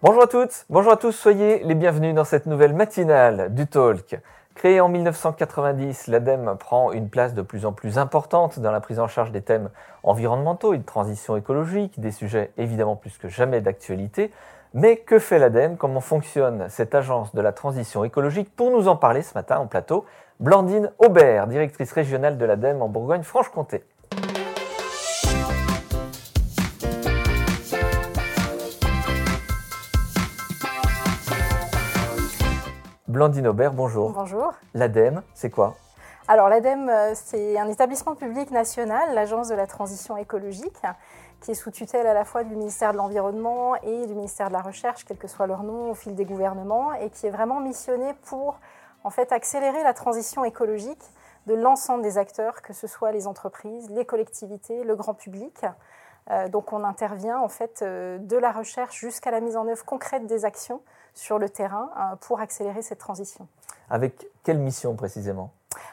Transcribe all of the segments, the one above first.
Bonjour à toutes, bonjour à tous, soyez les bienvenus dans cette nouvelle matinale du Talk. Créée en 1990, l'ADEME prend une place de plus en plus importante dans la prise en charge des thèmes environnementaux et de transition écologique, des sujets évidemment plus que jamais d'actualité. Mais que fait l'ADEME Comment fonctionne cette agence de la transition écologique? Pour nous en parler ce matin en plateau, Blandine Aubert, directrice régionale de l'ADEME en Bourgogne-Franche-Comté. Blandine Aubert, bonjour. Bonjour. L'ADEME, c'est quoi? Alors l'ADEME, euh, c'est un établissement public national, l'Agence de la transition écologique, qui est sous tutelle à la fois du ministère de l'Environnement et du ministère de la Recherche, quel que soit leur nom, au fil des gouvernements, et qui est vraiment missionné pour en fait accélérer la transition écologique de l'ensemble des acteurs, que ce soit les entreprises, les collectivités, le grand public. Euh, donc on intervient en fait euh, de la recherche jusqu'à la mise en œuvre concrète des actions sur le terrain euh, pour accélérer cette transition. Avec quelle mission précisément?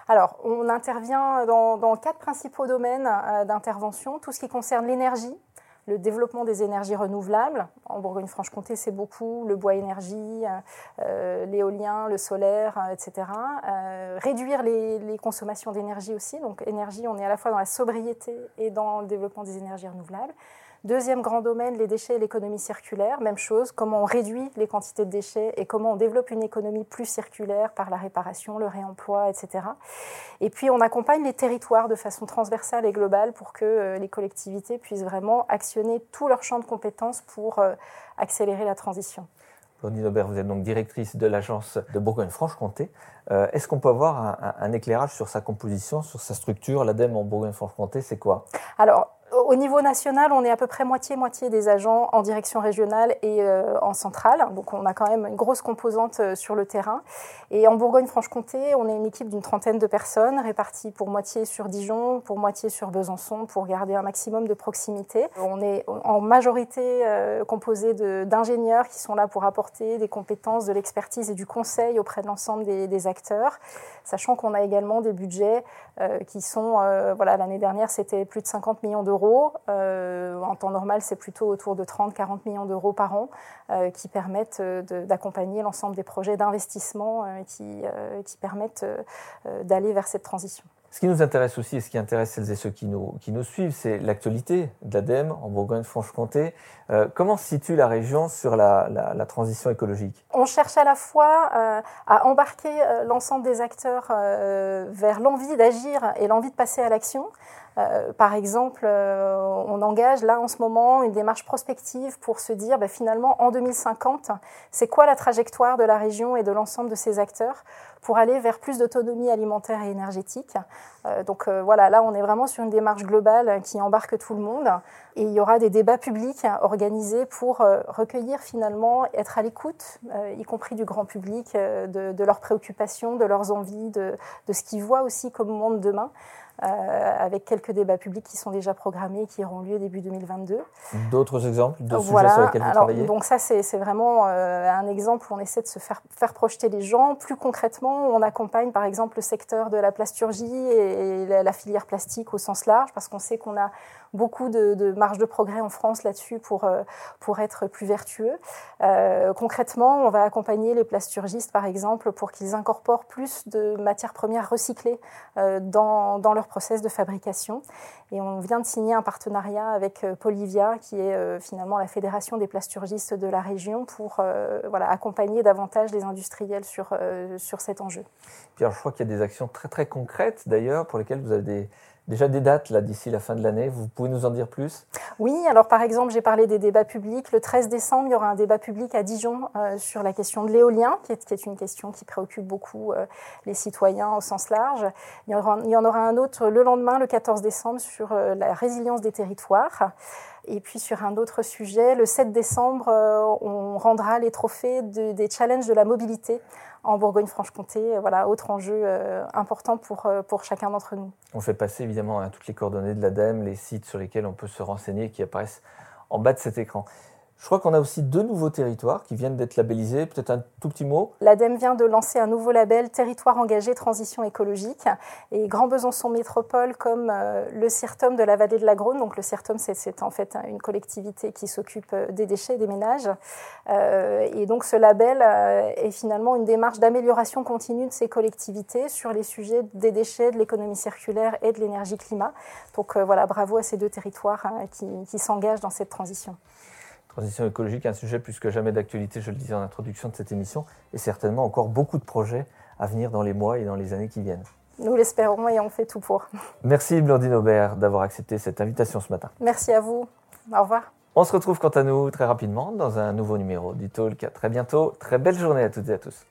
Alors, on intervient dans, dans quatre principaux domaines d'intervention, tout ce qui concerne l'énergie, le développement des énergies renouvelables. En Bourgogne-Franche-Comté, c'est beaucoup le bois énergie, euh, l'éolien, le solaire, euh, etc. Euh, réduire les, les consommations d'énergie aussi. Donc, énergie, on est à la fois dans la sobriété et dans le développement des énergies renouvelables. Deuxième grand domaine, les déchets et l'économie circulaire. Même chose, comment on réduit les quantités de déchets et comment on développe une économie plus circulaire par la réparation, le réemploi, etc. Et puis on accompagne les territoires de façon transversale et globale pour que euh, les collectivités puissent vraiment actionner tout leur champ de compétences pour euh, accélérer la transition. Claudine Aubert, vous êtes donc directrice de l'agence de Bourgogne-Franche-Comté. Euh, est-ce qu'on peut avoir un, un, éclairage sur sa composition, sur sa structure? L'ADEME en Bourgogne-Franche-Comté, c'est quoi? Alors, au niveau national, on est à peu près moitié-moitié des agents en direction régionale et euh, en centrale. Donc on a quand même une grosse composante euh, sur le terrain. Et en Bourgogne-Franche-Comté, on est une équipe d'une trentaine de personnes réparties pour moitié sur Dijon, pour moitié sur Besançon, pour garder un maximum de proximité. On est en majorité euh, composé d'ingénieurs qui sont là pour apporter des compétences, de l'expertise et du conseil auprès de l'ensemble des, des, acteurs, sachant qu'on a également des budgets qui sont, voilà, l'année dernière c'était plus de 50 millions d'euros euh, en temps normal, c'est plutôt autour de 30-40 millions d'euros par an euh, qui permettent euh, d'accompagner l'ensemble des projets d'investissement qui, qui, permettent d'aller vers cette transition. Ce qui nous intéresse aussi et ce qui intéresse celles et ceux qui nous, qui nous suivent, c'est l'actualité de l'ADEME en Bourgogne-Franche-Comté. Euh, comment se situe la région sur la, transition écologique? On cherche à la fois euh, à embarquer euh, l'ensemble des acteurs vers l'envie d'agir et l'envie de passer à l'action. Par exemple, on engage là en ce moment une démarche prospective pour se dire ben, finalement en 2050, c'est quoi la trajectoire de la région et de l'ensemble de ces acteurs pour aller vers plus d'autonomie alimentaire et énergétique? Euh, donc euh, voilà, là on est vraiment sur une démarche globale qui embarque tout le monde et il y aura des débats publics organisés pour euh, recueillir finalement, être à l'écoute, y compris du grand public, de, de, leurs préoccupations, de leurs envies, de, de ce qu'ils voient aussi comme monde demain. Euh, avec quelques débats publics qui sont déjà programmés, qui auront lieu début 2022. D'autres exemples de voilà. sujets sur lesquels vous Alors, travaillez? Donc ça, c'est vraiment euh, un exemple où on essaie de se faire, faire projeter les gens. Plus concrètement, on accompagne par exemple le secteur de la plasturgie et la, la filière plastique au sens large, parce qu'on sait qu'on a beaucoup de, marge de progrès en France là-dessus pour, euh, pour être plus vertueux. Euh, concrètement, on va accompagner les plasturgistes, par exemple, pour qu'ils incorporent plus de matières premières recyclées euh, dans, dans leur process de fabrication. Et on vient de signer un partenariat avec Polivia, qui est finalement la fédération des plasturgistes de la région, pour voilà, accompagner davantage les industriels sur, sur cet enjeu. Alors, je crois qu'il y a des actions très très concrètes d'ailleurs pour lesquelles vous avez des, déjà des dates là d'ici la fin de l'année. Vous pouvez nous en dire plus? Oui, alors par exemple, j'ai parlé des débats publics. Le 13 décembre, il y aura un débat public à Dijon euh, sur la question de l'éolien, qui est, une question qui préoccupe beaucoup euh, les citoyens au sens large. Il y, aura, il y en aura un autre le lendemain, le 14 décembre, sur euh, la résilience des territoires. Et puis sur un autre sujet, le 7 décembre, on rendra les trophées de, des challenges de la mobilité en Bourgogne-Franche-Comté. Voilà, autre enjeu euh, important pour, euh, pour chacun d'entre nous. On fait passer évidemment à toutes les coordonnées de l'ADEME, les sites sur lesquels on peut se renseigner qui apparaissent en bas de cet écran. Je crois qu'on a aussi deux nouveaux territoires qui viennent d'être labellisés. Peut-être un tout petit mot L'ADEME vient de lancer un nouveau label Territoire engagé transition écologique. Et Grand Besançon Métropole, comme euh, le CIRTOM de la vallée de la Grône, donc le CIRTOM, c'est en fait une collectivité qui s'occupe euh, des déchets et des ménages. Euh, et donc ce label est finalement une démarche d'amélioration continue de ces collectivités sur les sujets des déchets, de l'économie circulaire et de l'énergie climat. Donc voilà, bravo à ces deux territoires hein, qui, qui s'engagent dans cette transition. Transition écologique, un sujet plus que jamais d'actualité, je le disais en introduction de cette émission, et certainement encore beaucoup de projets à venir dans les mois et dans les années qui viennent. Nous l'espérons et on fait tout pour. Merci Blandine Aubert d'avoir accepté cette invitation ce matin. Merci à vous. Au revoir. On se retrouve quant à nous très rapidement dans un nouveau numéro du Talk. À très bientôt. Très belle journée à toutes et à tous.